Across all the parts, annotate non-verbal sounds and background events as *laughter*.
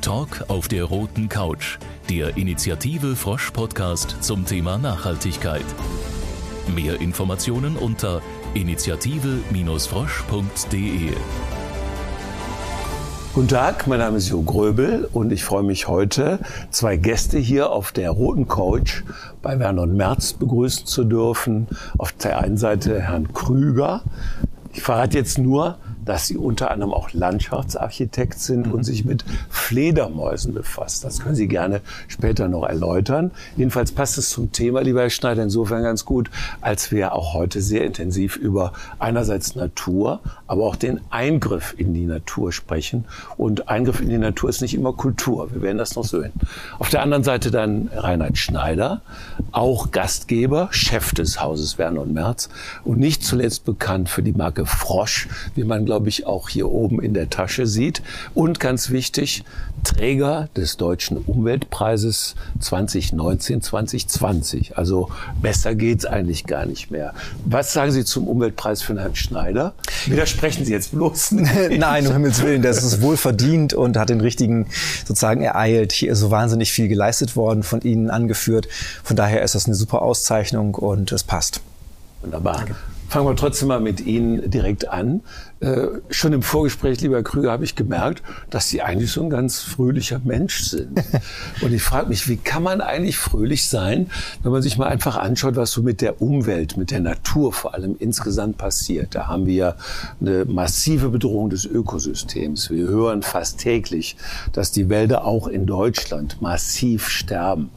Talk auf der roten Couch, der Initiative Frosch Podcast zum Thema Nachhaltigkeit. Mehr Informationen unter initiative-frosch.de. Guten Tag, mein Name ist Jo Gröbel und ich freue mich heute, zwei Gäste hier auf der Roten Couch bei Werner und Merz begrüßen zu dürfen. Auf der einen Seite Herrn Krüger. Ich verrate jetzt nur, dass Sie unter anderem auch Landschaftsarchitekt sind und mhm. sich mit Fledermäusen befasst. Das können Sie gerne später noch erläutern. Jedenfalls passt es zum Thema, lieber Herr Schneider, insofern ganz gut, als wir auch heute sehr intensiv über einerseits Natur, aber auch den Eingriff in die Natur sprechen. Und Eingriff in die Natur ist nicht immer Kultur. Wir werden das noch sehen. Auf der anderen Seite dann Reinhard Schneider, auch Gastgeber, Chef des Hauses Werner und Merz und nicht zuletzt bekannt für die Marke Frosch, wie man glaube ich, auch hier oben in der Tasche sieht. Und ganz wichtig, Träger des Deutschen Umweltpreises 2019-2020. Also besser geht's eigentlich gar nicht mehr. Was sagen Sie zum Umweltpreis für Herrn Schneider? Widersprechen Sie jetzt bloß nicht. *laughs* Nein, um Himmels Willen, das ist wohl verdient und hat den richtigen sozusagen ereilt. Hier ist so wahnsinnig viel geleistet worden, von Ihnen angeführt. Von daher ist das eine super Auszeichnung und es passt. Wunderbar. Danke. Fangen wir trotzdem mal mit Ihnen direkt an. Äh, schon im Vorgespräch, lieber Krüger, habe ich gemerkt, dass Sie eigentlich so ein ganz fröhlicher Mensch sind. *laughs* Und ich frage mich, wie kann man eigentlich fröhlich sein, wenn man sich mal einfach anschaut, was so mit der Umwelt, mit der Natur vor allem insgesamt passiert. Da haben wir eine massive Bedrohung des Ökosystems. Wir hören fast täglich, dass die Wälder auch in Deutschland massiv sterben.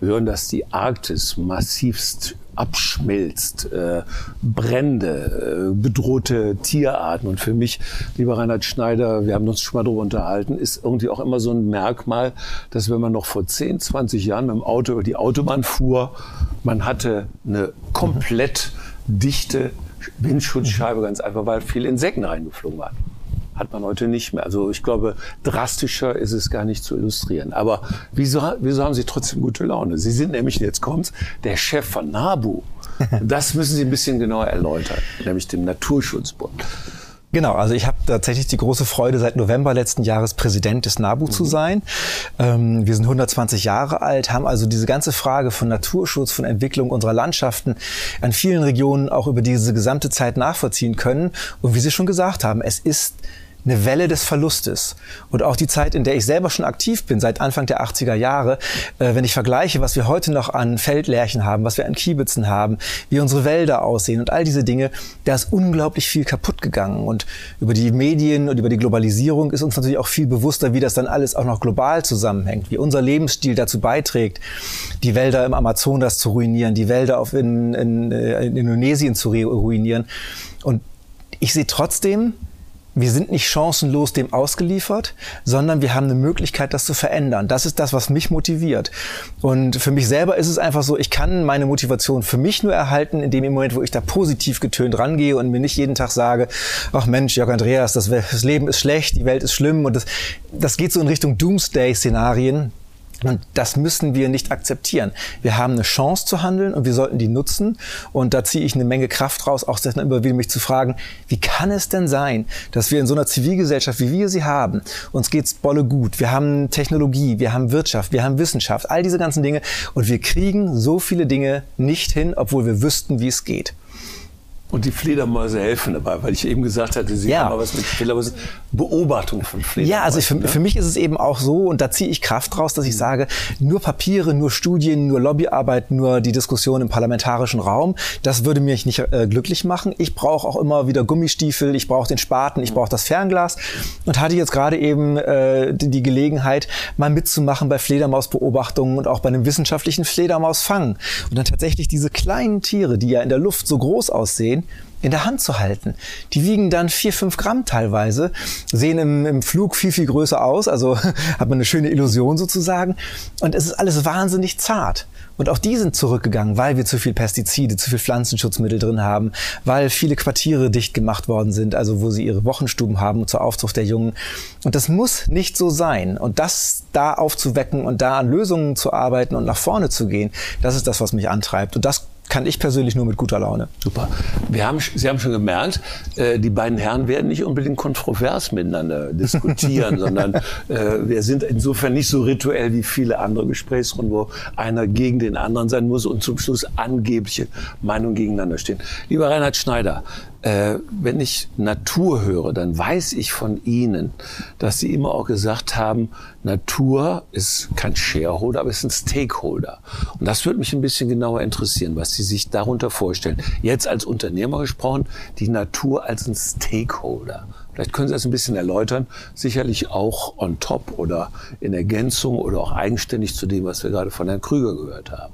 Wir hören, dass die Arktis massivst abschmilzt, äh, Brände, äh, bedrohte Tierarten. Und für mich, lieber Reinhard Schneider, wir haben uns schon mal darüber unterhalten, ist irgendwie auch immer so ein Merkmal, dass wenn man noch vor 10, 20 Jahren mit dem Auto über die Autobahn fuhr, man hatte eine komplett dichte Windschutzscheibe, ganz einfach, weil viele Insekten reingeflogen waren hat man heute nicht mehr. Also ich glaube, drastischer ist es gar nicht zu illustrieren. Aber wieso, wieso haben Sie trotzdem gute Laune? Sie sind nämlich, jetzt kommt's, der Chef von NABU. *laughs* Das müssen Sie ein bisschen genauer erläutern, nämlich dem Naturschutzbund. Genau, also ich habe tatsächlich die große Freude, seit November letzten Jahres Präsident des NABU mhm. zu sein. Ähm, wir sind 120 Jahre alt, haben also diese ganze Frage von Naturschutz, von Entwicklung unserer Landschaften an vielen Regionen auch über diese gesamte Zeit nachvollziehen können. Und wie Sie schon gesagt haben, es ist eine Welle des Verlustes. Und auch die Zeit, in der ich selber schon aktiv bin, seit Anfang der 80er Jahre, äh, wenn ich vergleiche, was wir heute noch an Feldlärchen haben, was wir an Kiebitzen haben, wie unsere Wälder aussehen und all diese Dinge, da ist unglaublich viel kaputt gegangen. Und über die Medien und über die Globalisierung ist uns natürlich auch viel bewusster, wie das dann alles auch noch global zusammenhängt, wie unser Lebensstil dazu beiträgt, die Wälder im Amazonas zu ruinieren, die Wälder auf in, in, äh, in Indonesien zu ruinieren. Und ich sehe trotzdem, wir sind nicht chancenlos dem ausgeliefert, sondern wir haben eine Möglichkeit, das zu verändern. Das ist das, was mich motiviert. Und für mich selber ist es einfach so, ich kann meine Motivation für mich nur erhalten, in dem Moment, wo ich da positiv getönt rangehe und mir nicht jeden Tag sage, ach Mensch, Jörg Andreas, das, Leben ist schlecht, die Welt ist schlimm und das, das geht so in Richtung Doomsday-Szenarien. Und das müssen wir nicht akzeptieren. Wir haben eine Chance zu handeln und wir sollten die nutzen. Und da ziehe ich eine Menge Kraft raus, auch dann immer wieder mich zu fragen, wie kann es denn sein, dass wir in so einer Zivilgesellschaft, wie wir sie haben, uns geht's bolle gut. Wir haben Technologie, wir haben Wirtschaft, wir haben Wissenschaft, all diese ganzen Dinge. Und wir kriegen so viele Dinge nicht hin, obwohl wir wüssten, wie es geht. Und die Fledermäuse helfen dabei, weil ich eben gesagt hatte, Sie ja. haben was mit Fledermäusen. Beobachtung von Fledermäusen. Ja, also ich, für, ne? für, mich ist es eben auch so, und da ziehe ich Kraft draus, dass ich mhm. sage, nur Papiere, nur Studien, nur Lobbyarbeit, nur die Diskussion im parlamentarischen Raum, das würde mich nicht äh, glücklich machen. Ich brauche auch immer wieder Gummistiefel, ich brauche den Spaten, ich brauche das Fernglas und hatte jetzt gerade eben äh, die, die Gelegenheit, mal mitzumachen bei Fledermausbeobachtungen und auch bei einem wissenschaftlichen Fledermausfang. Und dann tatsächlich diese kleinen Tiere, die ja in der Luft so groß aussehen, sehen, in der Hand zu halten. Die wiegen dann vier, fünf Gramm teilweise, sehen im, im Flug viel, viel größer aus, also *laughs* hat man eine schöne Illusion sozusagen. Und es ist alles wahnsinnig zart. Und auch die sind zurückgegangen, weil wir zu viel Pestizide, zu viel Pflanzenschutzmittel drin haben, weil viele Quartiere dicht gemacht worden sind, also wo sie ihre Wochenstuben haben zur Aufzucht der Jungen. Und das muss nicht so sein. Und das da aufzuwecken und da an Lösungen zu arbeiten und nach vorne zu gehen, das ist das, was mich antreibt. Und das kann ich persönlich nur mit guter Laune. Super. Wir haben, Sie haben schon gemerkt, äh, die beiden Herren werden nicht unbedingt kontrovers miteinander diskutieren, *laughs* sondern äh, wir sind insofern nicht so rituell wie viele andere Gesprächsrunden, wo einer gegen den anderen sein muss und zum Schluss angebliche Meinungen gegeneinander stehen. Lieber Reinhard Schneider, äh, wenn ich Natur höre, dann weiß ich von Ihnen, dass Sie immer auch gesagt haben, Natur ist kein Shareholder, aber ist ein Stakeholder. Und das würde mich ein bisschen genauer interessieren, was Sie sich darunter vorstellen. Jetzt als Unternehmer gesprochen, die Natur als ein Stakeholder. Vielleicht können Sie das ein bisschen erläutern. Sicherlich auch on top oder in Ergänzung oder auch eigenständig zu dem, was wir gerade von Herrn Krüger gehört haben.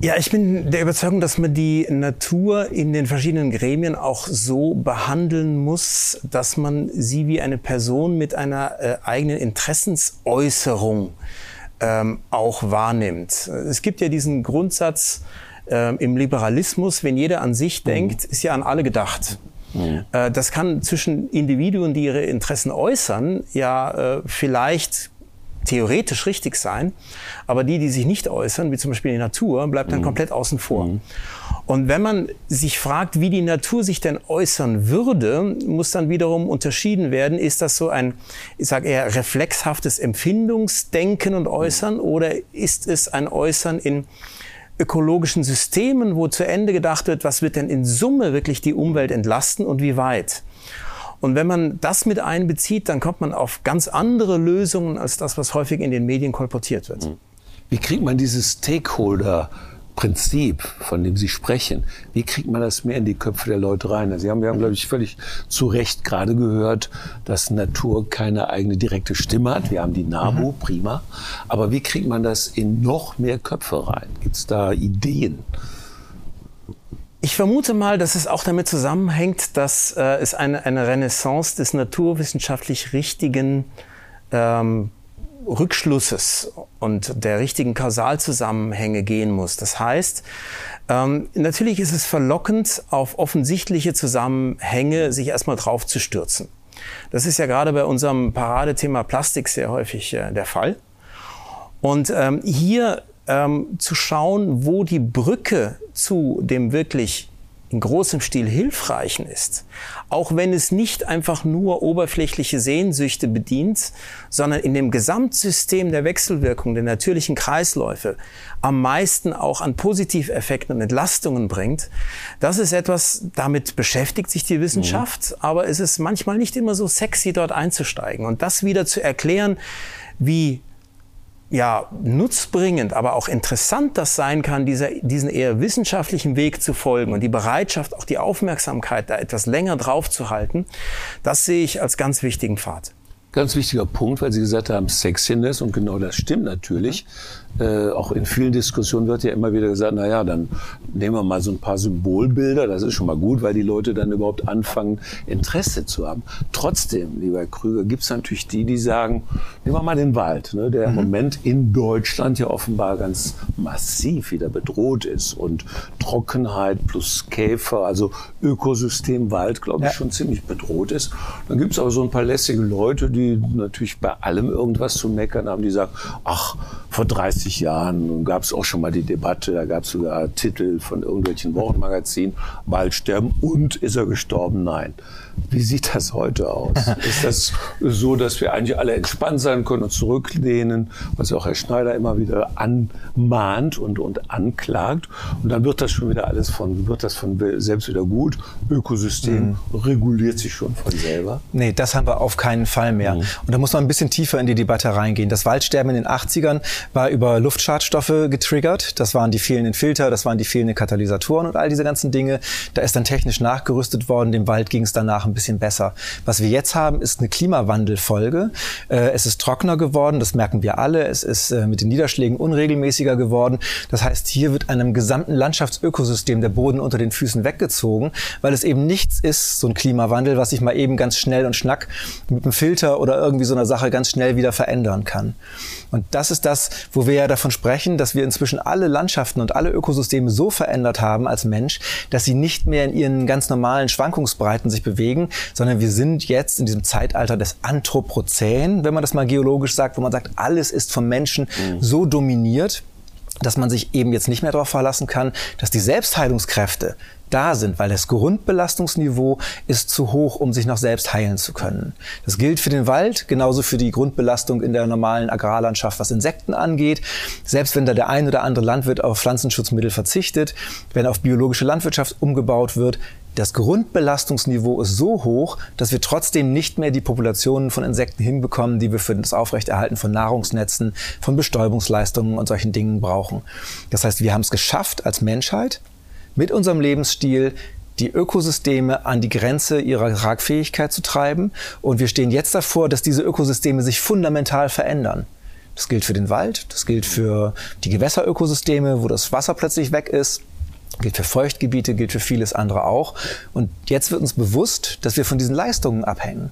Ja, ich bin der Überzeugung, dass man die Natur in den verschiedenen Gremien auch so behandeln muss, dass man sie wie eine Person mit einer äh, eigenen Interessensäußerung ähm, auch wahrnimmt. Es gibt ja diesen Grundsatz äh, im Liberalismus, wenn jeder an sich mhm. denkt, ist ja an alle gedacht. Mhm. Äh, das kann zwischen Individuen, die ihre Interessen äußern, ja äh, vielleicht theoretisch richtig sein, aber die, die sich nicht äußern, wie zum Beispiel die Natur, bleibt dann mhm. komplett außen vor. Mhm. Und wenn man sich fragt, wie die Natur sich denn äußern würde, muss dann wiederum unterschieden werden, ist das so ein, ich sage eher reflexhaftes Empfindungsdenken und Äußern oder ist es ein Äußern in ökologischen Systemen, wo zu Ende gedacht wird, was wird denn in Summe wirklich die Umwelt entlasten und wie weit? Und wenn man das mit einbezieht, dann kommt man auf ganz andere Lösungen als das, was häufig in den Medien kolportiert wird. Hm. Wie kriegt man dieses Stakeholder Prinzip, von dem Sie sprechen, wie kriegt man das mehr in die Köpfe der Leute rein? Also Sie haben ja, glaube ich, völlig zu Recht gerade gehört, dass Natur keine eigene direkte Stimme hat. Wir haben die NABU, mhm. prima. Aber wie kriegt man das in noch mehr Köpfe rein? Gibt es da Ideen? Ich vermute mal, dass es auch damit zusammenhängt, dass äh, es eine, eine Renaissance des naturwissenschaftlich richtigen ähm, Rückschlusses und der richtigen Kausalzusammenhänge gehen muss. Das heißt, ähm, natürlich ist es verlockend, auf offensichtliche Zusammenhänge sich erstmal drauf zu stürzen. Das ist ja gerade bei unserem Paradethema Plastik sehr häufig äh, der Fall. Und ähm, hier ähm, zu schauen, wo die Brücke zu dem wirklich in großem Stil hilfreichen ist, auch wenn es nicht einfach nur oberflächliche Sehnsüchte bedient, sondern in dem Gesamtsystem der Wechselwirkung der natürlichen Kreisläufe am meisten auch an Positiveffekten und Entlastungen bringt, das ist etwas, damit beschäftigt sich die Wissenschaft, mhm. aber es ist manchmal nicht immer so sexy, dort einzusteigen und das wieder zu erklären, wie ja, nutzbringend, aber auch interessant das sein kann, dieser, diesen eher wissenschaftlichen Weg zu folgen und die Bereitschaft, auch die Aufmerksamkeit da etwas länger drauf zu halten, das sehe ich als ganz wichtigen Pfad. Ganz wichtiger Punkt, weil Sie gesagt haben, Sexiness, und genau das stimmt natürlich. Äh, auch in vielen Diskussionen wird ja immer wieder gesagt, na ja, dann nehmen wir mal so ein paar Symbolbilder, das ist schon mal gut, weil die Leute dann überhaupt anfangen, Interesse zu haben. Trotzdem, lieber Krüger, gibt es natürlich die, die sagen, nehmen wir mal den Wald, ne, der mhm. im Moment in Deutschland ja offenbar ganz massiv wieder bedroht ist und Trockenheit plus Käfer, also Ökosystem Wald, glaube ich, ja. schon ziemlich bedroht ist. Dann gibt es aber so ein paar lässige Leute, die natürlich bei allem irgendwas zu meckern haben, die sagen, ach, vor 30 Jahren gab es auch schon mal die Debatte, da gab es sogar Titel von irgendwelchen Wochenmagazinen, Waldsterben und ist er gestorben? Nein. Wie sieht das heute aus? *laughs* Ist das so, dass wir eigentlich alle entspannt sein können und zurücklehnen, was auch Herr Schneider immer wieder anmahnt und, und anklagt? Und dann wird das schon wieder alles von, wird das von selbst wieder gut? Ökosystem mhm. reguliert sich schon von selber? Nee, das haben wir auf keinen Fall mehr. Mhm. Und da muss man ein bisschen tiefer in die Debatte reingehen. Das Waldsterben in den 80ern war über Luftschadstoffe getriggert. Das waren die fehlenden Filter, das waren die fehlenden Katalysatoren und all diese ganzen Dinge. Da ist dann technisch nachgerüstet worden. Dem Wald ging es danach einfach ein bisschen besser. Was wir jetzt haben, ist eine Klimawandelfolge. Äh, es ist trockener geworden, das merken wir alle. Es ist äh, mit den Niederschlägen unregelmäßiger geworden. Das heißt, hier wird einem gesamten Landschaftsökosystem der Boden unter den Füßen weggezogen, weil es eben nichts ist, so ein Klimawandel, was sich mal eben ganz schnell und schnack mit einem Filter oder irgendwie so einer Sache ganz schnell wieder verändern kann. Und das ist das, wo wir ja davon sprechen, dass wir inzwischen alle Landschaften und alle Ökosysteme so verändert haben als Mensch, dass sie nicht mehr in ihren ganz normalen Schwankungsbreiten sich bewegen, bewegen, sondern wir sind jetzt in diesem Zeitalter des Anthropozän, wenn man das mal geologisch sagt, wo man sagt, alles ist vom Menschen mhm. so dominiert, dass man sich eben jetzt nicht mehr darauf verlassen kann, dass die Selbstheilungskräfte da sind, weil das Grundbelastungsniveau ist zu hoch, um sich noch selbst heilen zu können. Das gilt für den Wald, genauso für die Grundbelastung in der normalen Agrarlandschaft, was Insekten angeht. Selbst wenn da der ein oder andere Landwirt auf Pflanzenschutzmittel verzichtet, wenn auf biologische Landwirtschaft umgebaut wird, das Grundbelastungsniveau ist so hoch, dass wir trotzdem nicht mehr die Populationen von Insekten hinbekommen, die wir für das Aufrechterhalten von Nahrungsnetzen, von Bestäubungsleistungen und solchen Dingen brauchen. Das heißt, wir haben es geschafft als Menschheit, mit unserem Lebensstil die Ökosysteme an die Grenze ihrer Tragfähigkeit zu treiben. Und wir stehen jetzt davor, dass diese Ökosysteme sich fundamental verändern. Das gilt für den Wald, das gilt für die Gewässerökosysteme, wo das Wasser plötzlich weg ist, gilt für Feuchtgebiete, gilt für vieles andere auch. Und jetzt wird uns bewusst, dass wir von diesen Leistungen abhängen.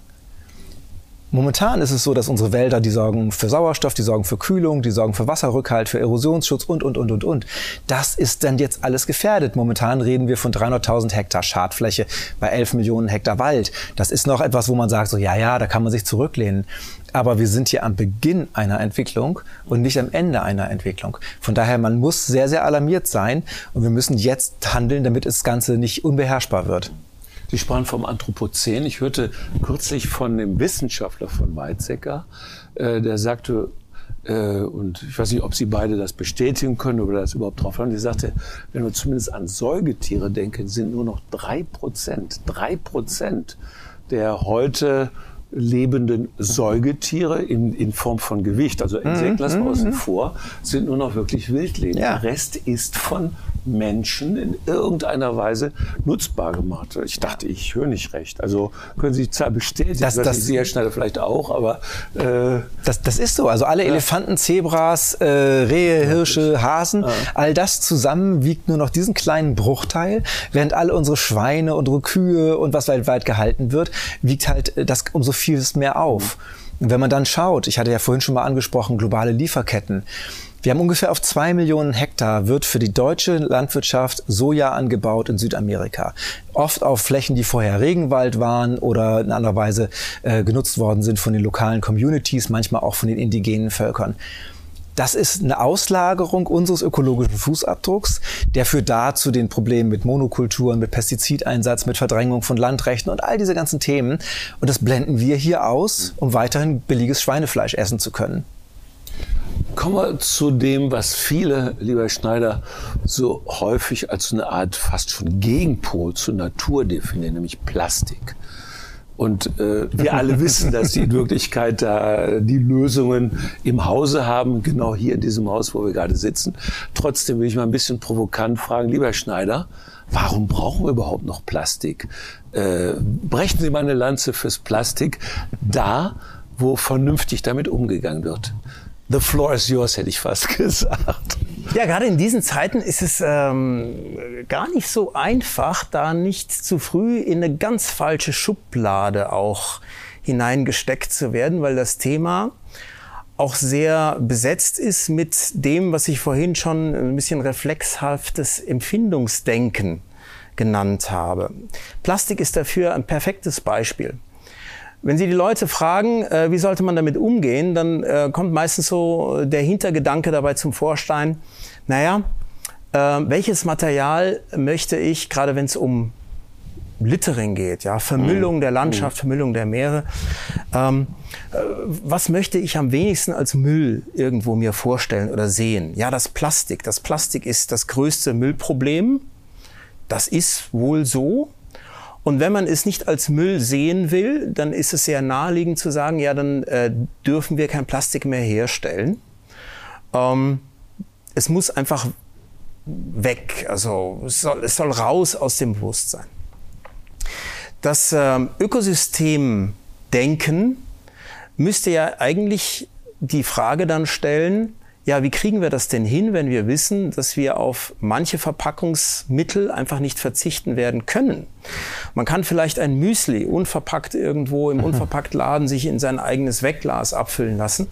Momentan ist es so, dass unsere Wälder, die sorgen für Sauerstoff, die sorgen für Kühlung, die sorgen für Wasserrückhalt, für Erosionsschutz und, und, und, und, und. Das ist dann jetzt alles gefährdet. Momentan reden wir von 300.000 Hektar Schadfläche bei 11 Millionen Hektar Wald. Das ist noch etwas, wo man sagt, so, ja, ja, da kann man sich zurücklehnen. Aber wir sind hier am Beginn einer Entwicklung und nicht am Ende einer Entwicklung. Von daher, man muss sehr, sehr alarmiert sein und wir müssen jetzt handeln, damit das Ganze nicht unbeherrschbar wird. Sie sprachen vom Anthropozän. Ich hörte kürzlich von dem Wissenschaftler von Weizsäcker, äh, der sagte, äh, und ich weiß nicht, ob Sie beide das bestätigen können oder das überhaupt drauf haben. Die sagte, wenn wir zumindest an Säugetiere denken, sind nur noch drei Prozent, drei Prozent der heute lebenden Säugetiere in, in Form von Gewicht, also Insekten lassen wir außen mhm. vor, sind nur noch wirklich Wildleben. Ja. Der Rest ist von Menschen in irgendeiner Weise nutzbar gemacht. Ich dachte, ich höre nicht recht. Also können Sie die Zahl bestätigen? Das, das, Sie, Herr Schneider, vielleicht auch, aber... Äh, das, das ist so. Also alle ja. Elefanten, Zebras, äh, Rehe, Hirsche, Hasen, ja. all das zusammen wiegt nur noch diesen kleinen Bruchteil, während alle unsere Schweine, unsere Kühe und was weltweit gehalten wird, wiegt halt äh, das um so vieles mehr auf. Und wenn man dann schaut, ich hatte ja vorhin schon mal angesprochen, globale Lieferketten, wir haben ungefähr auf zwei Millionen Hektar wird für die deutsche Landwirtschaft Soja angebaut in Südamerika. Oft auf Flächen, die vorher Regenwald waren oder in anderer Weise äh, genutzt worden sind von den lokalen Communities, manchmal auch von den indigenen Völkern. Das ist eine Auslagerung unseres ökologischen Fußabdrucks. Der führt da zu den Problemen mit Monokulturen, mit Pestizideinsatz, mit Verdrängung von Landrechten und all diese ganzen Themen. Und das blenden wir hier aus, um weiterhin billiges Schweinefleisch essen zu können. Kommen wir zu dem, was viele, lieber Schneider, so häufig als eine Art fast schon Gegenpol zur Natur definieren, nämlich Plastik. Und äh, wir alle wissen, dass sie in Wirklichkeit da die Lösungen im Hause haben, genau hier in diesem Haus, wo wir gerade sitzen. Trotzdem will ich mal ein bisschen provokant fragen, lieber Schneider, warum brauchen wir überhaupt noch Plastik? Äh, brechen Sie mal eine Lanze fürs Plastik da, wo vernünftig damit umgegangen wird. The floor is yours, hätte ich fast *laughs* gesagt. Ja, gerade in diesen Zeiten ist es ähm, gar nicht so einfach, da nicht zu früh in eine ganz falsche Schublade auch hineingesteckt zu werden, weil das Thema auch sehr besetzt ist mit dem, was ich vorhin schon ein bisschen reflexhaftes Empfindungsdenken genannt habe. Plastik ist dafür ein perfektes Beispiel. Wenn Sie die Leute fragen, äh, wie sollte man damit umgehen, dann äh, kommt meistens so der Hintergedanke dabei zum Vorstein, naja, äh, welches Material möchte ich, gerade wenn es um Littering geht, ja, Vermüllung mhm. der Landschaft, mhm. Vermüllung der Meere. Ähm, äh, was möchte ich am wenigsten als Müll irgendwo mir vorstellen oder sehen? Ja, das Plastik. Das Plastik ist das größte Müllproblem. Das ist wohl so. Und wenn man es nicht als Müll sehen will, dann ist es sehr naheliegend zu sagen, ja, dann äh, dürfen wir kein Plastik mehr herstellen. Ähm, es muss einfach weg, also es soll, es soll raus aus dem Bewusstsein. Das ähm, Ökosystemdenken müsste ja eigentlich die Frage dann stellen, ja, wie kriegen wir das denn hin, wenn wir wissen, dass wir auf manche Verpackungsmittel einfach nicht verzichten werden können? Man kann vielleicht ein Müsli unverpackt irgendwo im Unverpacktladen sich in sein eigenes Wegglas abfüllen lassen.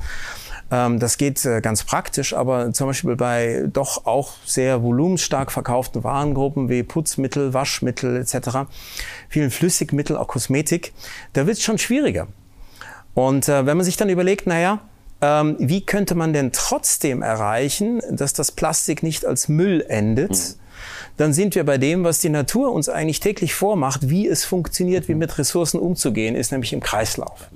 Ähm, das geht äh, ganz praktisch, aber zum Beispiel bei doch auch sehr volumenstark verkauften Warengruppen wie Putzmittel, Waschmittel etc., vielen Flüssigmittel, auch Kosmetik, da wird es schon schwieriger. Und äh, wenn man sich dann überlegt, naja, ähm, wie könnte man denn trotzdem erreichen, dass das Plastik nicht als Müll endet? Mhm. Dann sind wir bei dem, was die Natur uns eigentlich täglich vormacht, wie es funktioniert, wie mit Ressourcen umzugehen ist, nämlich im Kreislauf.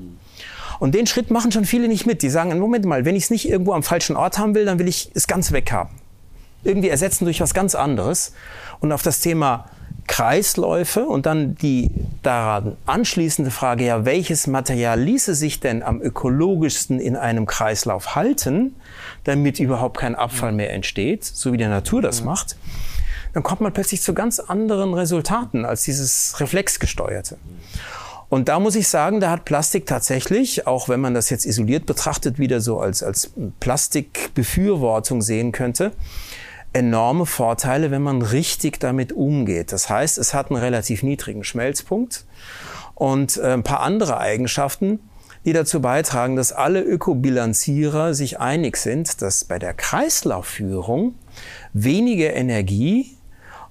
Und den Schritt machen schon viele nicht mit. Die sagen, Moment mal, wenn ich es nicht irgendwo am falschen Ort haben will, dann will ich es ganz weghaben. Irgendwie ersetzen durch was ganz anderes. Und auf das Thema Kreisläufe und dann die daran anschließende Frage, ja, welches Material ließe sich denn am ökologischsten in einem Kreislauf halten, damit überhaupt kein Abfall mehr entsteht, so wie der Natur das macht, dann kommt man plötzlich zu ganz anderen Resultaten als dieses reflexgesteuerte. Und da muss ich sagen, da hat Plastik tatsächlich, auch wenn man das jetzt isoliert betrachtet, wieder so als, als Plastikbefürwortung sehen könnte, enorme Vorteile, wenn man richtig damit umgeht. Das heißt, es hat einen relativ niedrigen Schmelzpunkt und äh, ein paar andere Eigenschaften, die dazu beitragen, dass alle Ökobilanzierer sich einig sind, dass bei der Kreislaufführung weniger Energie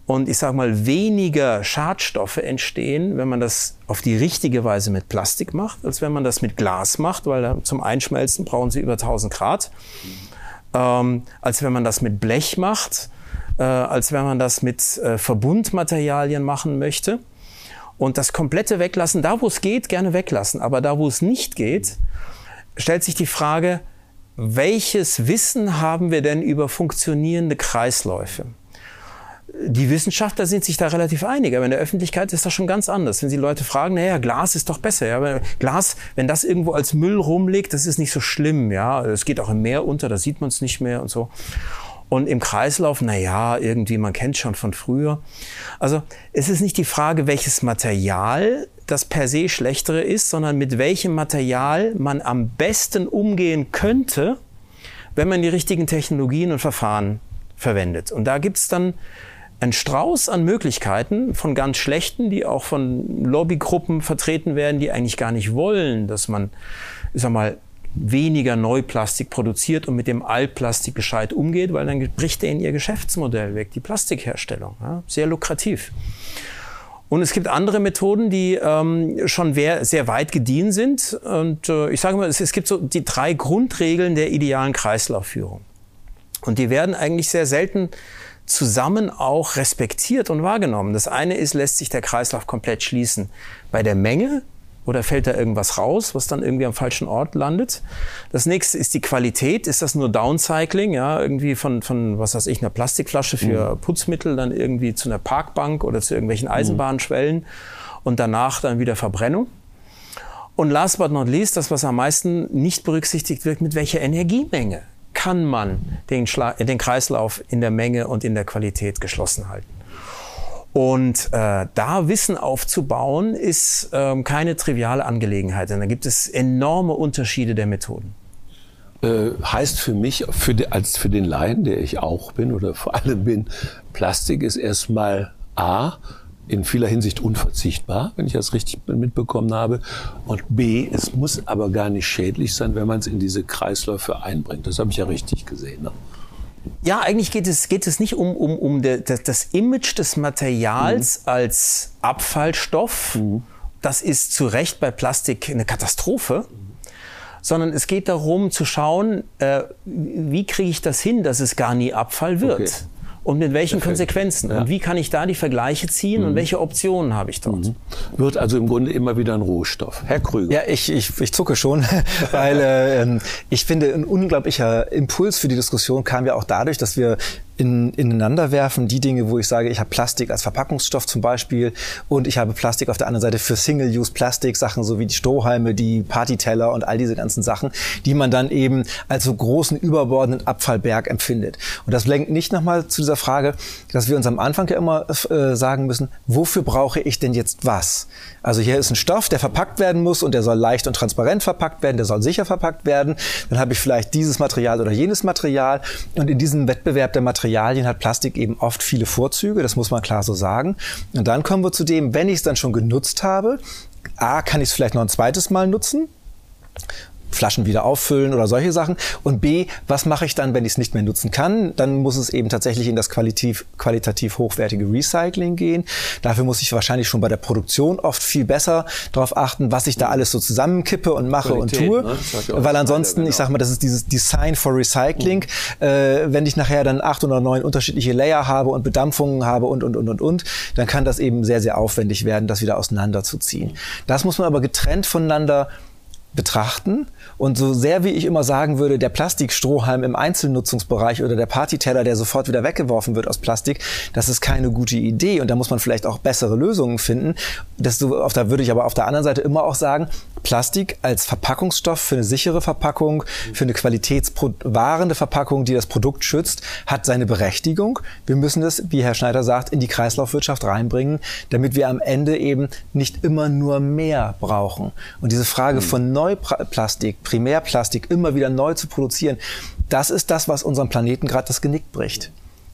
und ich sage mal weniger Schadstoffe entstehen, wenn man das auf die richtige Weise mit Plastik macht, als wenn man das mit Glas macht, weil zum Einschmelzen brauchen sie über 1000 Grad ähm, als wenn man das mit Blech macht, äh, als wenn man das mit äh, Verbundmaterialien machen möchte. Und das komplette Weglassen, da wo es geht, gerne weglassen. Aber da wo es nicht geht, stellt sich die Frage, welches Wissen haben wir denn über funktionierende Kreisläufe? Die Wissenschaftler sind sich da relativ einig, aber in der Öffentlichkeit ist das schon ganz anders. Wenn Sie Leute fragen, naja, Glas ist doch besser. Ja, aber Glas, wenn das irgendwo als Müll rumliegt, das ist nicht so schlimm. Ja, es geht auch im Meer unter, da sieht man es nicht mehr und so. Und im Kreislauf, na ja, irgendwie, man kennt schon von früher. Also es ist nicht die Frage, welches Material das per se schlechtere ist, sondern mit welchem Material man am besten umgehen könnte, wenn man die richtigen Technologien und Verfahren verwendet. Und da gibt's dann ein Strauß an Möglichkeiten von ganz schlechten, die auch von Lobbygruppen vertreten werden, die eigentlich gar nicht wollen, dass man, ich sag mal, weniger Neuplastik produziert und mit dem Altplastik gescheit umgeht, weil dann bricht denen ihr Geschäftsmodell weg, die Plastikherstellung. Ja, sehr lukrativ. Und es gibt andere Methoden, die ähm, schon sehr weit gediehen sind. Und äh, ich sage mal, es, es gibt so die drei Grundregeln der idealen Kreislaufführung. Und die werden eigentlich sehr selten zusammen auch respektiert und wahrgenommen. Das eine ist, lässt sich der Kreislauf komplett schließen bei der Menge oder fällt da irgendwas raus, was dann irgendwie am falschen Ort landet? Das nächste ist die Qualität. Ist das nur Downcycling, ja, irgendwie von, von was weiß ich, einer Plastikflasche für mhm. Putzmittel dann irgendwie zu einer Parkbank oder zu irgendwelchen mhm. Eisenbahnschwellen und danach dann wieder Verbrennung? Und last but not least, das, was am meisten nicht berücksichtigt wird, mit welcher Energiemenge kann man den, Schla den Kreislauf in der Menge und in der Qualität geschlossen halten. Und äh, da Wissen aufzubauen, ist ähm, keine triviale Angelegenheit, denn da gibt es enorme Unterschiede der Methoden. Äh, heißt für mich, für die, als für den Laien, der ich auch bin oder vor allem bin, Plastik ist erstmal A, in vieler Hinsicht unverzichtbar, wenn ich das richtig mitbekommen habe. Und B, es muss aber gar nicht schädlich sein, wenn man es in diese Kreisläufe einbringt. Das habe ich ja richtig gesehen. Ne? Ja, eigentlich geht es, geht es nicht um, um, um de, de, das Image des Materials mhm. als Abfallstoff. Mhm. Das ist zu Recht bei Plastik eine Katastrophe. Sondern es geht darum zu schauen, äh, wie kriege ich das hin, dass es gar nie Abfall wird. Okay und mit welchen Perfekt. Konsequenzen ja. und wie kann ich da die Vergleiche ziehen mhm. und welche Optionen habe ich dort. Mhm. Wird also im Grunde immer wieder ein Rohstoff. Herr Krüger. Ja, ich, ich, ich zucke schon, *laughs* weil äh, ich finde, ein unglaublicher Impuls für die Diskussion kam ja auch dadurch, dass wir in, ineinander werfen. Die Dinge, wo ich sage, ich habe Plastik als Verpackungsstoff zum Beispiel und ich habe Plastik auf der anderen Seite für Single-Use-Plastik, Sachen so wie die Strohhalme, die Partyteller und all diese ganzen Sachen, die man dann eben als so großen überbordenden Abfallberg empfindet. Und das lenkt nicht nochmal zu dieser Frage, dass wir uns am Anfang ja immer äh, sagen müssen, wofür brauche ich denn jetzt was? Also hier ist ein Stoff, der verpackt werden muss und der soll leicht und transparent verpackt werden, der soll sicher verpackt werden. Dann habe ich vielleicht dieses Material oder jenes Material und in diesem Wettbewerb der Materialien Materialien hat Plastik eben oft viele Vorzüge, das muss man klar so sagen. Und dann kommen wir zu dem, wenn ich es dann schon genutzt habe, A, kann ich es vielleicht noch ein zweites Mal nutzen Flaschen wieder auffüllen oder solche Sachen. Und B, was mache ich dann, wenn ich es nicht mehr nutzen kann? Dann muss es eben tatsächlich in das qualitativ, qualitativ hochwertige Recycling gehen. Dafür muss ich wahrscheinlich schon bei der Produktion oft viel besser darauf achten, was ich da alles so zusammenkippe und mache Qualität, und tue. Ne? Weil ansonsten, genau. ich sag mal, das ist dieses Design for Recycling. Mhm. Äh, wenn ich nachher dann acht oder neun unterschiedliche Layer habe und Bedampfungen habe und, und, und, und, und, dann kann das eben sehr, sehr aufwendig werden, das wieder auseinanderzuziehen. Das muss man aber getrennt voneinander betrachten. Und so sehr wie ich immer sagen würde, der Plastikstrohhalm im Einzelnutzungsbereich oder der Partyteller, der sofort wieder weggeworfen wird aus Plastik, das ist keine gute Idee. Und da muss man vielleicht auch bessere Lösungen finden. Das, da würde ich aber auf der anderen Seite immer auch sagen, Plastik als Verpackungsstoff für eine sichere Verpackung, für eine qualitätswahrende Verpackung, die das Produkt schützt, hat seine Berechtigung. Wir müssen das, wie Herr Schneider sagt, in die Kreislaufwirtschaft reinbringen, damit wir am Ende eben nicht immer nur mehr brauchen. Und diese Frage mhm. von Neuplastik, Primärplastik immer wieder neu zu produzieren, das ist das, was unserem Planeten gerade das Genick bricht.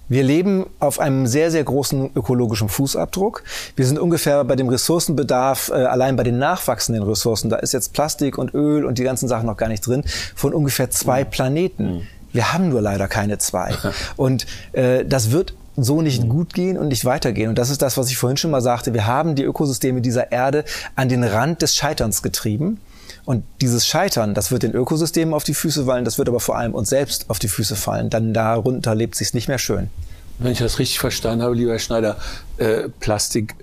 Wir leben auf einem sehr, sehr großen ökologischen Fußabdruck. Wir sind ungefähr bei dem Ressourcenbedarf, äh, allein bei den nachwachsenden Ressourcen, da ist jetzt Plastik und Öl und die ganzen Sachen noch gar nicht drin, von ungefähr zwei mhm. Planeten. Mhm. Wir haben nur leider keine zwei. *laughs* Und äh, das wird so nicht mhm. gut gehen und nicht weitergehen. Und das ist das, was ich vorhin schon mal sagte. Wir haben die Ökosysteme dieser Erde an den Rand des Scheiterns getrieben. Und dieses Scheitern, das wird den Ökosystemen auf die Füße fallen, das wird aber vor allem uns selbst auf die Füße fallen. Dann darunter lebt sich nicht mehr schön. Wenn ich das richtig verstanden habe, lieber Herr Schneider, äh, Plastik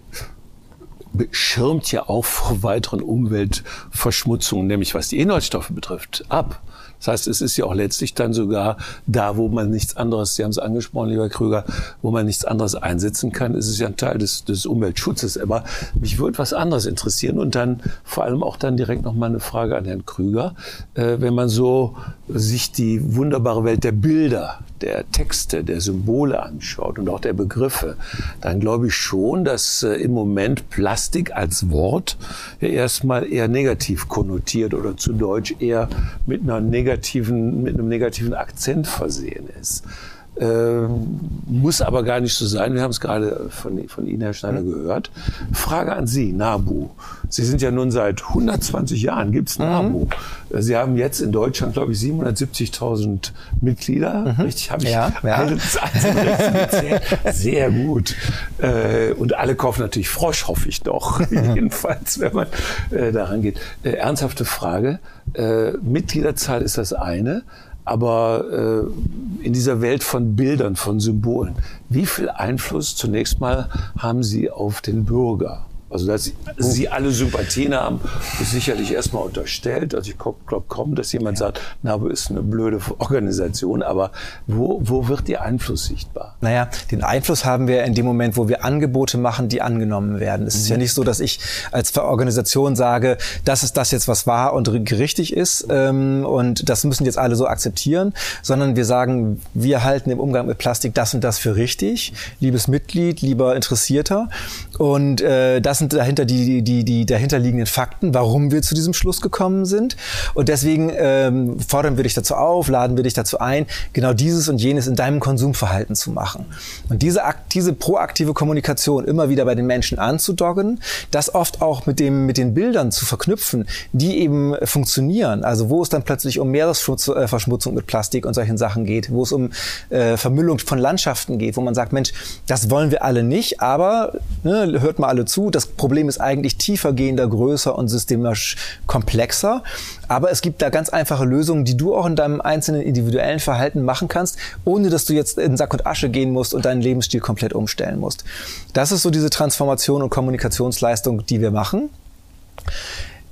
schirmt ja auch vor weiteren Umweltverschmutzungen, nämlich was die Inhaltsstoffe betrifft, ab. Das heißt, es ist ja auch letztlich dann sogar da, wo man nichts anderes, Sie haben es angesprochen, lieber Krüger, wo man nichts anderes einsetzen kann, ist es ja ein Teil des, des Umweltschutzes. Aber mich würde was anderes interessieren und dann vor allem auch dann direkt noch mal eine Frage an Herrn Krüger. Äh, wenn man so sich die wunderbare Welt der Bilder, der Texte, der Symbole anschaut und auch der Begriffe, dann glaube ich schon, dass äh, im Moment Plastik als Wort ja erstmal eher negativ konnotiert oder zu Deutsch eher mit einer negativen, mit einem negativen Akzent versehen ist. Ähm, muss aber gar nicht so sein. Wir haben es gerade von, von Ihnen, Herr Schneider, mhm. gehört. Frage an Sie, NABU. Sie sind ja nun seit 120 Jahren, gibt's NABU. Mhm. Sie haben jetzt in Deutschland, glaube ich, 770.000 Mitglieder. Mhm. Richtig, habe ich ja, ja. Sehr gut. Äh, und alle kaufen natürlich Frosch, hoffe ich doch. *laughs* Jedenfalls, wenn man äh, daran geht. Äh, ernsthafte Frage. Mitgliederzahl ist das eine. Aber äh, in dieser Welt von Bildern, von Symbolen, wie viel Einfluss zunächst mal haben Sie auf den Bürger? Also, dass Sie alle Sympathien haben, ist sicherlich erstmal unterstellt. Also, ich glaube kaum, dass jemand sagt, NABU ist eine blöde Organisation. Aber wo, wo wird Ihr Einfluss sichtbar? Naja, den Einfluss haben wir in dem Moment, wo wir Angebote machen, die angenommen werden. Es mhm. ist ja nicht so, dass ich als Organisation sage, das ist das jetzt, was wahr und richtig ist. Ähm, und das müssen jetzt alle so akzeptieren. Sondern wir sagen, wir halten im Umgang mit Plastik das und das für richtig. Liebes Mitglied, lieber Interessierter. Und äh, das sind dahinter die, die, die dahinterliegenden Fakten, warum wir zu diesem Schluss gekommen sind. Und deswegen ähm, fordern wir dich dazu auf, laden wir dich dazu ein, genau dieses und jenes in deinem Konsumverhalten zu machen. Und diese, diese proaktive Kommunikation immer wieder bei den Menschen anzudoggen, das oft auch mit, dem, mit den Bildern zu verknüpfen, die eben funktionieren. Also wo es dann plötzlich um Meeresverschmutzung mit Plastik und solchen Sachen geht, wo es um äh, Vermüllung von Landschaften geht, wo man sagt, Mensch, das wollen wir alle nicht, aber ne, hört mal alle zu, das Problem ist eigentlich tiefergehender, größer und systemisch komplexer. Aber es gibt da ganz einfache Lösungen, die du auch in deinem einzelnen individuellen Verhalten machen kannst, ohne dass du jetzt in Sack und Asche gehen musst und deinen Lebensstil komplett umstellen musst. Das ist so diese Transformation und Kommunikationsleistung, die wir machen.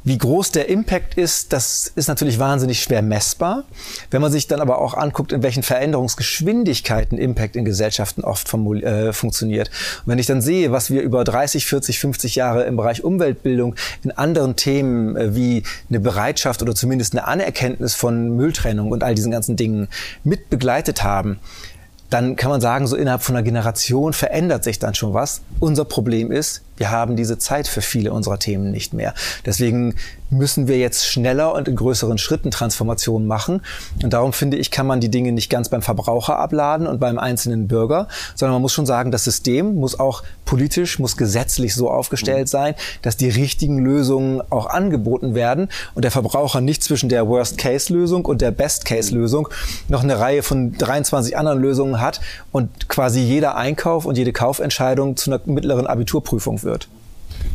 Wie groß der Impact ist, das ist natürlich wahnsinnig schwer messbar. Wenn man sich dann aber auch anguckt, in welchen Veränderungsgeschwindigkeiten Impact in Gesellschaften oft äh, funktioniert. Und wenn ich dann sehe, was wir über 30, 40, 50 Jahre im Bereich Umweltbildung in anderen Themen äh, wie eine Bereitschaft oder zumindest eine Anerkenntnis von Mülltrennung und all diesen ganzen Dingen mit begleitet haben, dann kann man sagen, so innerhalb von einer Generation verändert sich dann schon was. Unser Problem ist, wir haben diese Zeit für viele unserer Themen nicht mehr. Deswegen müssen wir jetzt schneller und in größeren Schritten Transformationen machen. Und darum finde ich, kann man die Dinge nicht ganz beim Verbraucher abladen und beim einzelnen Bürger, sondern man muss schon sagen, das System muss auch politisch, muss gesetzlich so aufgestellt sein, dass die richtigen Lösungen auch angeboten werden und der Verbraucher nicht zwischen der Worst-Case-Lösung und der Best-Case-Lösung noch eine Reihe von 23 anderen Lösungen hat und quasi jeder Einkauf und jede Kaufentscheidung zu einer mittleren Abiturprüfung wird.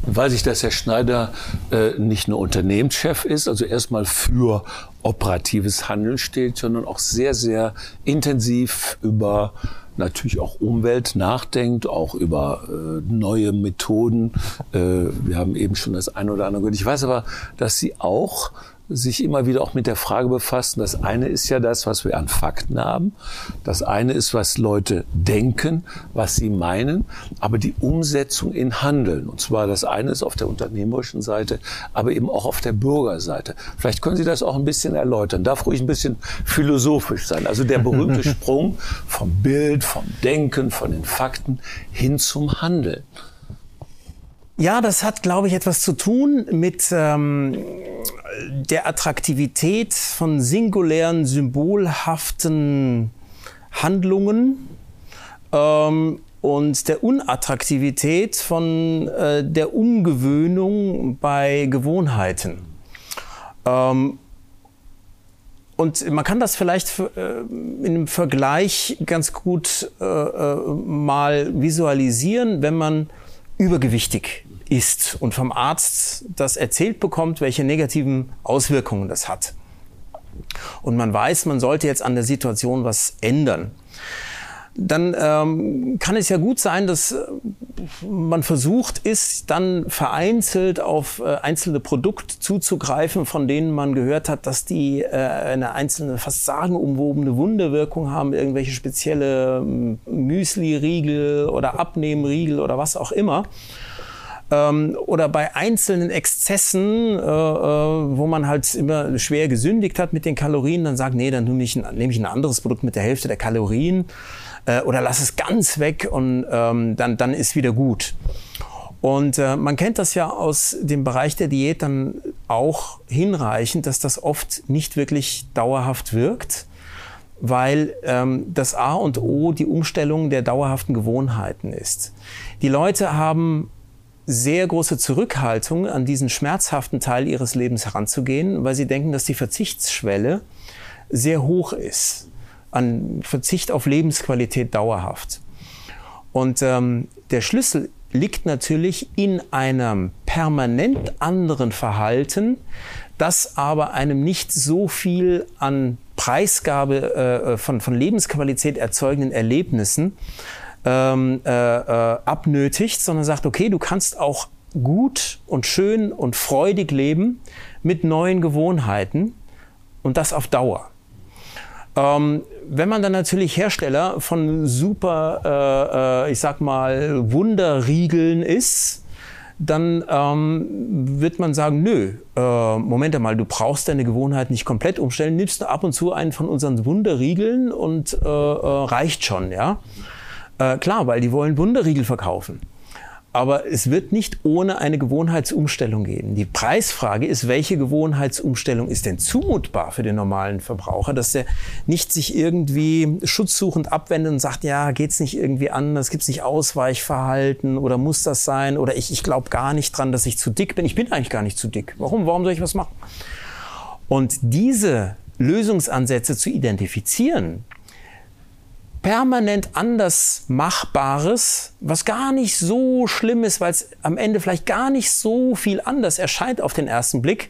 Weil sich das Herr Schneider äh, nicht nur Unternehmenschef ist, also erstmal für operatives Handeln steht, sondern auch sehr, sehr intensiv über natürlich auch Umwelt nachdenkt, auch über äh, neue Methoden. Äh, wir haben eben schon das eine oder andere gehört. Ich weiß aber, dass Sie auch sich immer wieder auch mit der Frage befassen. Das eine ist ja das, was wir an Fakten haben. Das eine ist, was Leute denken, was sie meinen. Aber die Umsetzung in Handeln. Und zwar das eine ist auf der unternehmerischen Seite, aber eben auch auf der Bürgerseite. Vielleicht können Sie das auch ein bisschen erläutern. Darf ruhig ein bisschen philosophisch sein. Also der berühmte *laughs* Sprung vom Bild, vom Denken, von den Fakten hin zum Handeln. Ja, das hat, glaube ich, etwas zu tun mit ähm, der Attraktivität von singulären, symbolhaften Handlungen ähm, und der Unattraktivität von äh, der Umgewöhnung bei Gewohnheiten. Ähm, und man kann das vielleicht äh, in einem Vergleich ganz gut äh, äh mal visualisieren, wenn man übergewichtig ist und vom Arzt das erzählt bekommt, welche negativen Auswirkungen das hat. Und man weiß, man sollte jetzt an der Situation was ändern. Dann ähm, kann es ja gut sein, dass äh, man versucht ist, dann vereinzelt auf äh, einzelne Produkte zuzugreifen, von denen man gehört hat, dass die äh, eine einzelne, fast sagenumwobene Wunderwirkung haben, irgendwelche spezielle ähm, Müsli-Riegel oder Abnehmriegel oder was auch immer ähm, oder bei einzelnen Exzessen, äh, äh, wo man halt immer schwer gesündigt hat mit den Kalorien, dann sagt, nee, dann nehme ich, ein, ich ein anderes Produkt mit der Hälfte der Kalorien äh, oder lass es ganz weg und ähm, dann, dann ist wieder gut. Und äh, man kennt das ja aus dem Bereich der Diät dann auch hinreichend, dass das oft nicht wirklich dauerhaft wirkt, weil ähm, das A und O die Umstellung der dauerhaften Gewohnheiten ist. Die Leute haben sehr große Zurückhaltung, an diesen schmerzhaften Teil ihres Lebens heranzugehen, weil sie denken, dass die Verzichtsschwelle sehr hoch ist. An Verzicht auf Lebensqualität dauerhaft. Und ähm, der Schlüssel liegt natürlich in einem permanent anderen Verhalten, das aber einem nicht so viel an Preisgabe äh, von, von Lebensqualität erzeugenden Erlebnissen ähm, äh, äh, abnötigt, sondern sagt, okay, du kannst auch gut und schön und freudig leben mit neuen Gewohnheiten und das auf Dauer. Ähm, wenn man dann natürlich Hersteller von super, äh, äh, ich sag mal, Wunderriegeln ist, dann ähm, wird man sagen, nö, äh, Moment einmal, du brauchst deine Gewohnheit nicht komplett umstellen, nimmst du ab und zu einen von unseren Wunderriegeln und äh, äh, reicht schon, ja. Äh, klar, weil die wollen Wunderriegel verkaufen. Aber es wird nicht ohne eine Gewohnheitsumstellung gehen. Die Preisfrage ist, welche Gewohnheitsumstellung ist denn zumutbar für den normalen Verbraucher, dass der nicht sich irgendwie schutzsuchend abwendet und sagt, ja, geht's nicht irgendwie anders, gibt's nicht Ausweichverhalten oder muss das sein oder ich, ich glaube gar nicht dran, dass ich zu dick bin. Ich bin eigentlich gar nicht zu dick. Warum? Warum soll ich was machen? Und diese Lösungsansätze zu identifizieren, permanent anders Machbares, was gar nicht so schlimm ist, weil es am Ende vielleicht gar nicht so viel anders erscheint auf den ersten Blick.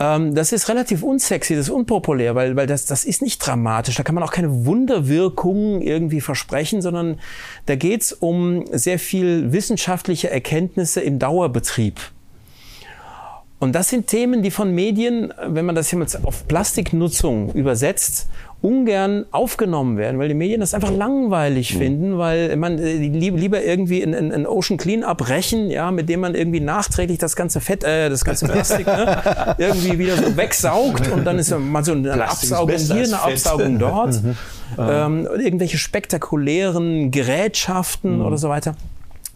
Ähm, das ist relativ unsexy, das ist unpopulär, weil, weil das, das ist nicht dramatisch. Da kann man auch keine Wunderwirkungen irgendwie versprechen, sondern da geht's um sehr viel wissenschaftliche Erkenntnisse im Dauerbetrieb. Und das sind Themen, die von Medien, wenn man das jetzt auf Plastiknutzung übersetzt ungern aufgenommen werden, weil die Medien das einfach langweilig mhm. finden, weil man äh, lieber irgendwie ein, ein Ocean Cleanup rächen, ja, mit dem man irgendwie nachträglich das ganze Fett, äh, das ganze Plastik ne, *laughs* irgendwie wieder so wegsaugt und dann ist mal so eine Plastik Absaugung hier, eine Absaugung dort, mhm. ähm, irgendwelche spektakulären Gerätschaften mhm. oder so weiter.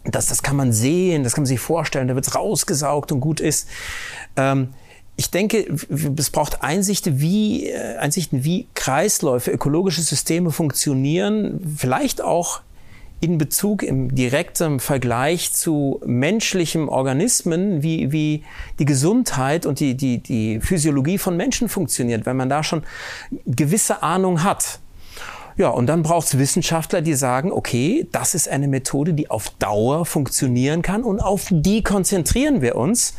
Das, das kann man sehen, das kann man sich vorstellen, da wird's rausgesaugt und gut ist. Ähm, ich denke, es braucht Einsichten, wie, äh, Einsichten, wie Kreisläufe, ökologische Systeme funktionieren, vielleicht auch in Bezug im direkten Vergleich zu menschlichen Organismen, wie, wie die Gesundheit und die, die, die Physiologie von Menschen funktioniert, wenn man da schon gewisse Ahnung hat. Ja, und dann braucht es Wissenschaftler, die sagen, okay, das ist eine Methode, die auf Dauer funktionieren kann und auf die konzentrieren wir uns.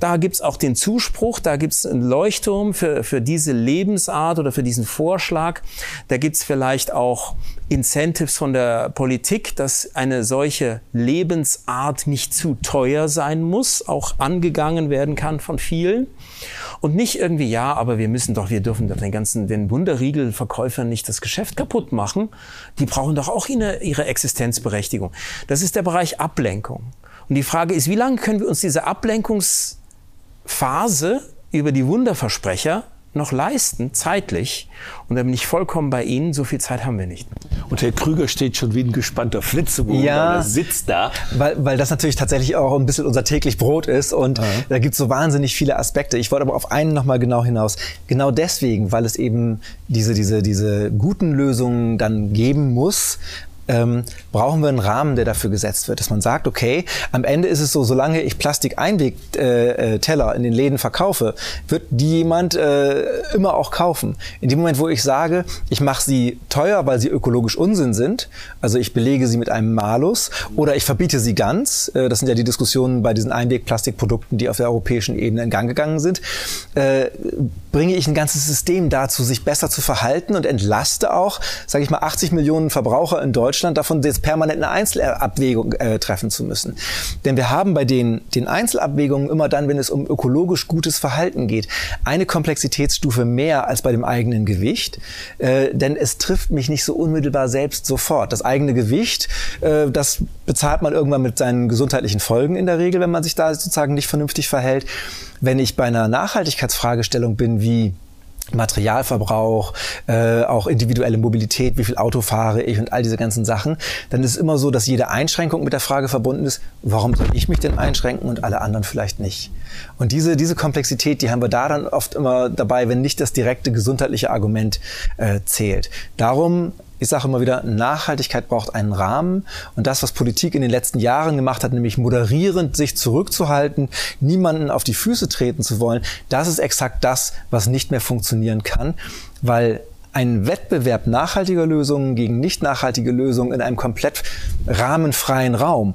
Da gibt's auch den Zuspruch, da gibt's einen Leuchtturm für, für diese Lebensart oder für diesen Vorschlag. Da gibt's vielleicht auch Incentives von der Politik, dass eine solche Lebensart nicht zu teuer sein muss, auch angegangen werden kann von vielen. Und nicht irgendwie, ja, aber wir müssen doch, wir dürfen doch den ganzen, den Wunderriegelverkäufern nicht das Geschäft kaputt machen. Die brauchen doch auch ihre, ihre Existenzberechtigung. Das ist der Bereich Ablenkung. Und die Frage ist, wie lange können wir uns diese Ablenkungs Phase über die Wunderversprecher noch leisten, zeitlich. Und da bin ich vollkommen bei Ihnen, so viel Zeit haben wir nicht. Und Herr Krüger steht schon wie ein gespannter Flitzebogen ja, da, sitzt da. Weil, weil das natürlich tatsächlich auch ein bisschen unser täglich Brot ist und ja. da gibt es so wahnsinnig viele Aspekte. Ich wollte aber auf einen nochmal genau hinaus. Genau deswegen, weil es eben diese, diese, diese guten Lösungen dann geben muss, ähm, brauchen wir einen Rahmen, der dafür gesetzt wird, dass man sagt, okay, am Ende ist es so, solange ich Plastik-Einwegteller äh, in den Läden verkaufe, wird die jemand äh, immer auch kaufen. In dem Moment, wo ich sage, ich mache sie teuer, weil sie ökologisch Unsinn sind, also ich belege sie mit einem Malus oder ich verbiete sie ganz, äh, das sind ja die Diskussionen bei diesen Einwegplastikprodukten, die auf der europäischen Ebene in Gang gegangen sind, äh, bringe ich ein ganzes System dazu, sich besser zu verhalten und entlaste auch, sage ich mal, 80 Millionen Verbraucher in Deutschland davon, jetzt permanent eine Einzelabwägung äh, treffen zu müssen. Denn wir haben bei den, den Einzelabwägungen immer dann, wenn es um ökologisch gutes Verhalten geht, eine Komplexitätsstufe mehr als bei dem eigenen Gewicht, äh, denn es trifft mich nicht so unmittelbar selbst sofort. Das eigene Gewicht, äh, das bezahlt man irgendwann mit seinen gesundheitlichen Folgen in der Regel, wenn man sich da sozusagen nicht vernünftig verhält. Wenn ich bei einer Nachhaltigkeitsfragestellung bin, wie Materialverbrauch, äh, auch individuelle Mobilität, wie viel Auto fahre ich und all diese ganzen Sachen, dann ist es immer so, dass jede Einschränkung mit der Frage verbunden ist, warum soll ich mich denn einschränken und alle anderen vielleicht nicht? Und diese, diese Komplexität, die haben wir da dann oft immer dabei, wenn nicht das direkte gesundheitliche Argument äh, zählt. Darum ich sage immer wieder, Nachhaltigkeit braucht einen Rahmen. Und das, was Politik in den letzten Jahren gemacht hat, nämlich moderierend sich zurückzuhalten, niemanden auf die Füße treten zu wollen, das ist exakt das, was nicht mehr funktionieren kann, weil ein Wettbewerb nachhaltiger Lösungen gegen nicht nachhaltige Lösungen in einem komplett rahmenfreien Raum,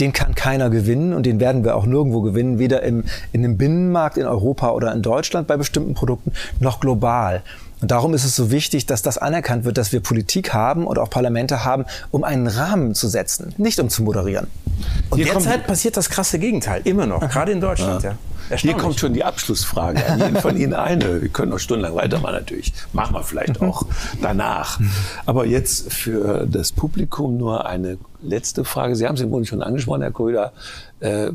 den kann keiner gewinnen und den werden wir auch nirgendwo gewinnen, weder im, in dem Binnenmarkt in Europa oder in Deutschland bei bestimmten Produkten, noch global. Und darum ist es so wichtig, dass das anerkannt wird, dass wir Politik haben und auch Parlamente haben, um einen Rahmen zu setzen, nicht um zu moderieren. Und Hier derzeit passiert das krasse Gegenteil, immer noch, gerade in Deutschland. Ja. Ja. Hier kommt schon die Abschlussfrage an jeden von Ihnen eine. Wir können noch stundenlang weitermachen natürlich. Machen wir vielleicht auch danach. Aber jetzt für das Publikum nur eine letzte Frage. Sie haben es im Grunde schon angesprochen, Herr Kröder. Äh,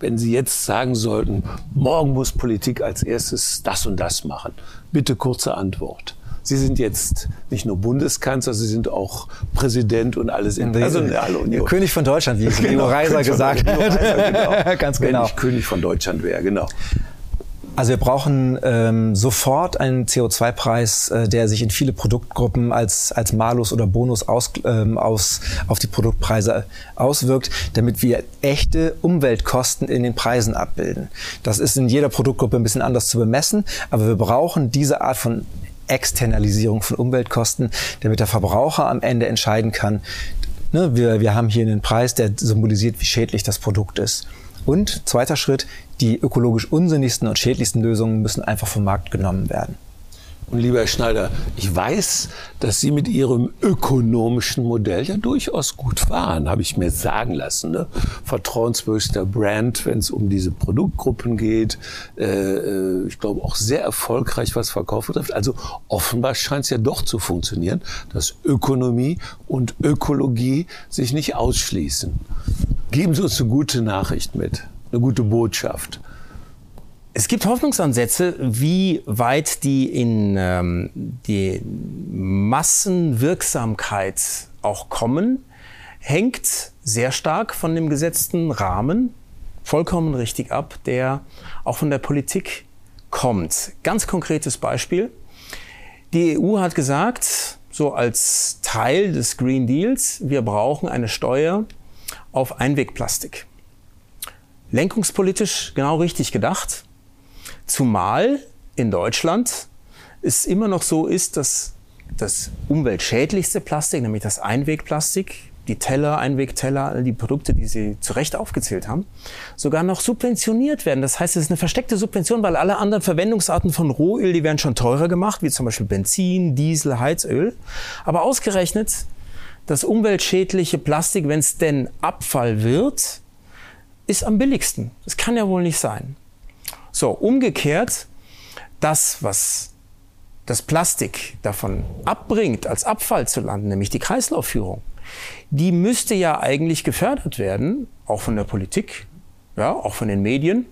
wenn Sie jetzt sagen sollten, morgen muss Politik als erstes das und das machen, bitte kurze Antwort. Sie sind jetzt nicht nur Bundeskanzler, Sie sind auch Präsident und alles in der Union. König von Deutschland, wie *laughs* genau, Leo Reiser gesagt hat. Genau. *laughs* Ganz genau. Wenn ich König von Deutschland wäre, genau. Also wir brauchen ähm, sofort einen CO2-Preis, äh, der sich in viele Produktgruppen als, als Malus oder Bonus aus, ähm, aus, auf die Produktpreise auswirkt, damit wir echte Umweltkosten in den Preisen abbilden. Das ist in jeder Produktgruppe ein bisschen anders zu bemessen, aber wir brauchen diese Art von Externalisierung von Umweltkosten, damit der Verbraucher am Ende entscheiden kann, ne, wir, wir haben hier einen Preis, der symbolisiert, wie schädlich das Produkt ist. Und zweiter Schritt, die ökologisch unsinnigsten und schädlichsten Lösungen müssen einfach vom Markt genommen werden. Und lieber Herr Schneider, ich weiß, dass Sie mit Ihrem ökonomischen Modell ja durchaus gut fahren, habe ich mir sagen lassen. Ne? Vertrauenswürdigster Brand, wenn es um diese Produktgruppen geht. Äh, äh ich glaube auch sehr erfolgreich, was Verkauf betrifft. Also offenbar scheint es ja doch zu funktionieren, dass Ökonomie und Ökologie sich nicht ausschließen. Geben Sie uns eine gute Nachricht mit, eine gute Botschaft. Es gibt Hoffnungsansätze, wie weit die in ähm, die Massenwirksamkeit auch kommen, hängt sehr stark von dem gesetzten Rahmen vollkommen richtig ab, der auch von der Politik kommt. Ganz konkretes Beispiel. Die EU hat gesagt, so als Teil des Green Deals, wir brauchen eine Steuer auf Einwegplastik. Lenkungspolitisch genau richtig gedacht, zumal in Deutschland es immer noch so ist, dass das umweltschädlichste Plastik, nämlich das Einwegplastik, die Teller, Einwegteller, all die Produkte, die Sie zu Recht aufgezählt haben, sogar noch subventioniert werden. Das heißt, es ist eine versteckte Subvention, weil alle anderen Verwendungsarten von Rohöl, die werden schon teurer gemacht, wie zum Beispiel Benzin, Diesel, Heizöl. Aber ausgerechnet das umweltschädliche Plastik, wenn es denn Abfall wird, ist am billigsten. Das kann ja wohl nicht sein. So, umgekehrt, das, was das Plastik davon abbringt, als Abfall zu landen, nämlich die Kreislaufführung, die müsste ja eigentlich gefördert werden, auch von der Politik, ja, auch von den Medien,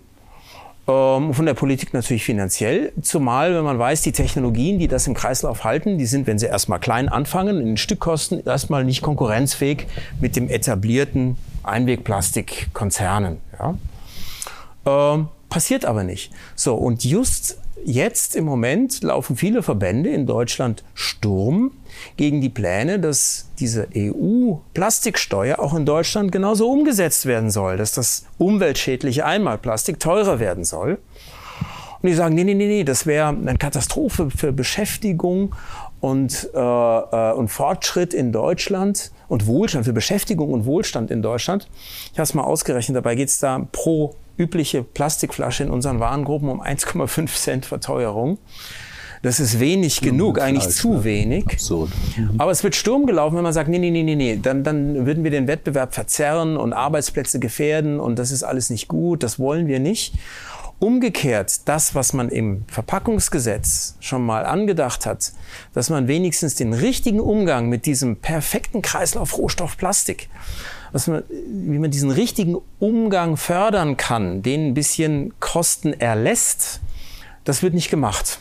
ähm, von der Politik natürlich finanziell, zumal wenn man weiß, die Technologien, die das im Kreislauf halten, die sind, wenn sie erstmal klein anfangen, in Stückkosten erstmal nicht konkurrenzfähig mit dem etablierten Einwegplastikkonzernen. Ja. Ähm, passiert aber nicht. So, und just jetzt im Moment laufen viele Verbände in Deutschland Sturm gegen die Pläne, dass diese EU-Plastiksteuer auch in Deutschland genauso umgesetzt werden soll, dass das umweltschädliche Einmalplastik teurer werden soll. Und die sagen, nee, nee, nee, nee, das wäre eine Katastrophe für Beschäftigung und, äh, äh, und Fortschritt in Deutschland und Wohlstand, für Beschäftigung und Wohlstand in Deutschland. Ich habe es mal ausgerechnet, dabei geht es da pro übliche Plastikflasche in unseren Warengruppen um 1,5 Cent Verteuerung. Das ist wenig genug, ja, eigentlich zu ne? wenig. Absurd. Mhm. Aber es wird Sturm gelaufen, wenn man sagt, nee, nee, nee, nee, nee, dann, dann würden wir den Wettbewerb verzerren und Arbeitsplätze gefährden und das ist alles nicht gut, das wollen wir nicht. Umgekehrt, das, was man im Verpackungsgesetz schon mal angedacht hat, dass man wenigstens den richtigen Umgang mit diesem perfekten Kreislauf Rohstoff Plastik, was man, wie man diesen richtigen Umgang fördern kann, den ein bisschen Kosten erlässt, das wird nicht gemacht.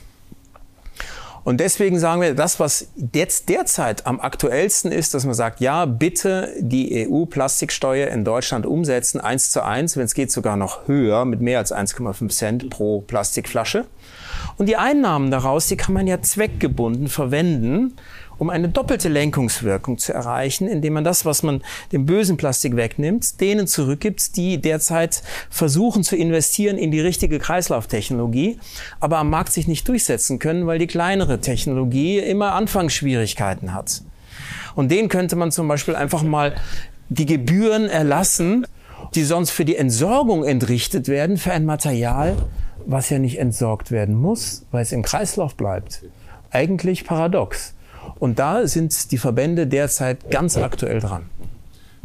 Und deswegen sagen wir, das, was jetzt derzeit am aktuellsten ist, dass man sagt, ja, bitte die EU-Plastiksteuer in Deutschland umsetzen, eins zu eins, wenn es geht sogar noch höher, mit mehr als 1,5 Cent pro Plastikflasche. Und die Einnahmen daraus, die kann man ja zweckgebunden verwenden, um eine doppelte Lenkungswirkung zu erreichen, indem man das, was man dem bösen Plastik wegnimmt, denen zurückgibt, die derzeit versuchen zu investieren in die richtige Kreislauftechnologie, aber am Markt sich nicht durchsetzen können, weil die kleinere Technologie immer Anfangsschwierigkeiten hat. Und denen könnte man zum Beispiel einfach mal die Gebühren erlassen, die sonst für die Entsorgung entrichtet werden, für ein Material, was ja nicht entsorgt werden muss, weil es im Kreislauf bleibt. Eigentlich paradox. Und da sind die Verbände derzeit ganz aktuell dran.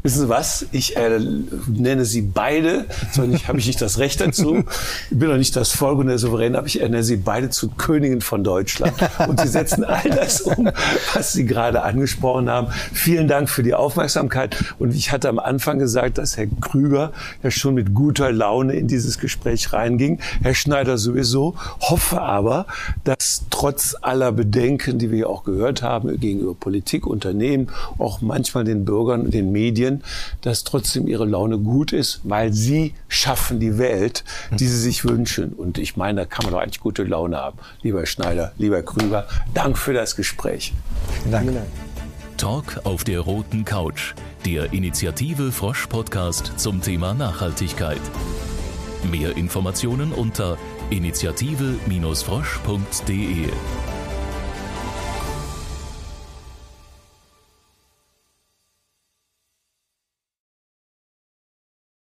Wissen Sie was? Ich äh, nenne Sie beide, sondern ich habe ich nicht das Recht dazu. Ich bin noch nicht das Volk und der Souverän, aber ich ernenne Sie beide zu Königen von Deutschland. Und Sie setzen all das um, was Sie gerade angesprochen haben. Vielen Dank für die Aufmerksamkeit. Und ich hatte am Anfang gesagt, dass Herr Krüger ja schon mit guter Laune in dieses Gespräch reinging. Herr Schneider sowieso. Hoffe aber, dass trotz aller Bedenken, die wir auch gehört haben gegenüber Politik, Unternehmen, auch manchmal den Bürgern, den Medien, sehen, dass trotzdem ihre Laune gut ist, weil sie schaffen die Welt, die sie sich wünschen. Und ich meine, da kann man doch eigentlich gute Laune haben. Lieber Schneider, lieber Krüger, Dank für das Gespräch. Danke. Talk auf der roten Couch, der Initiative Frosch Podcast zum Thema Nachhaltigkeit. Mehr Informationen unter initiative-frosch.de.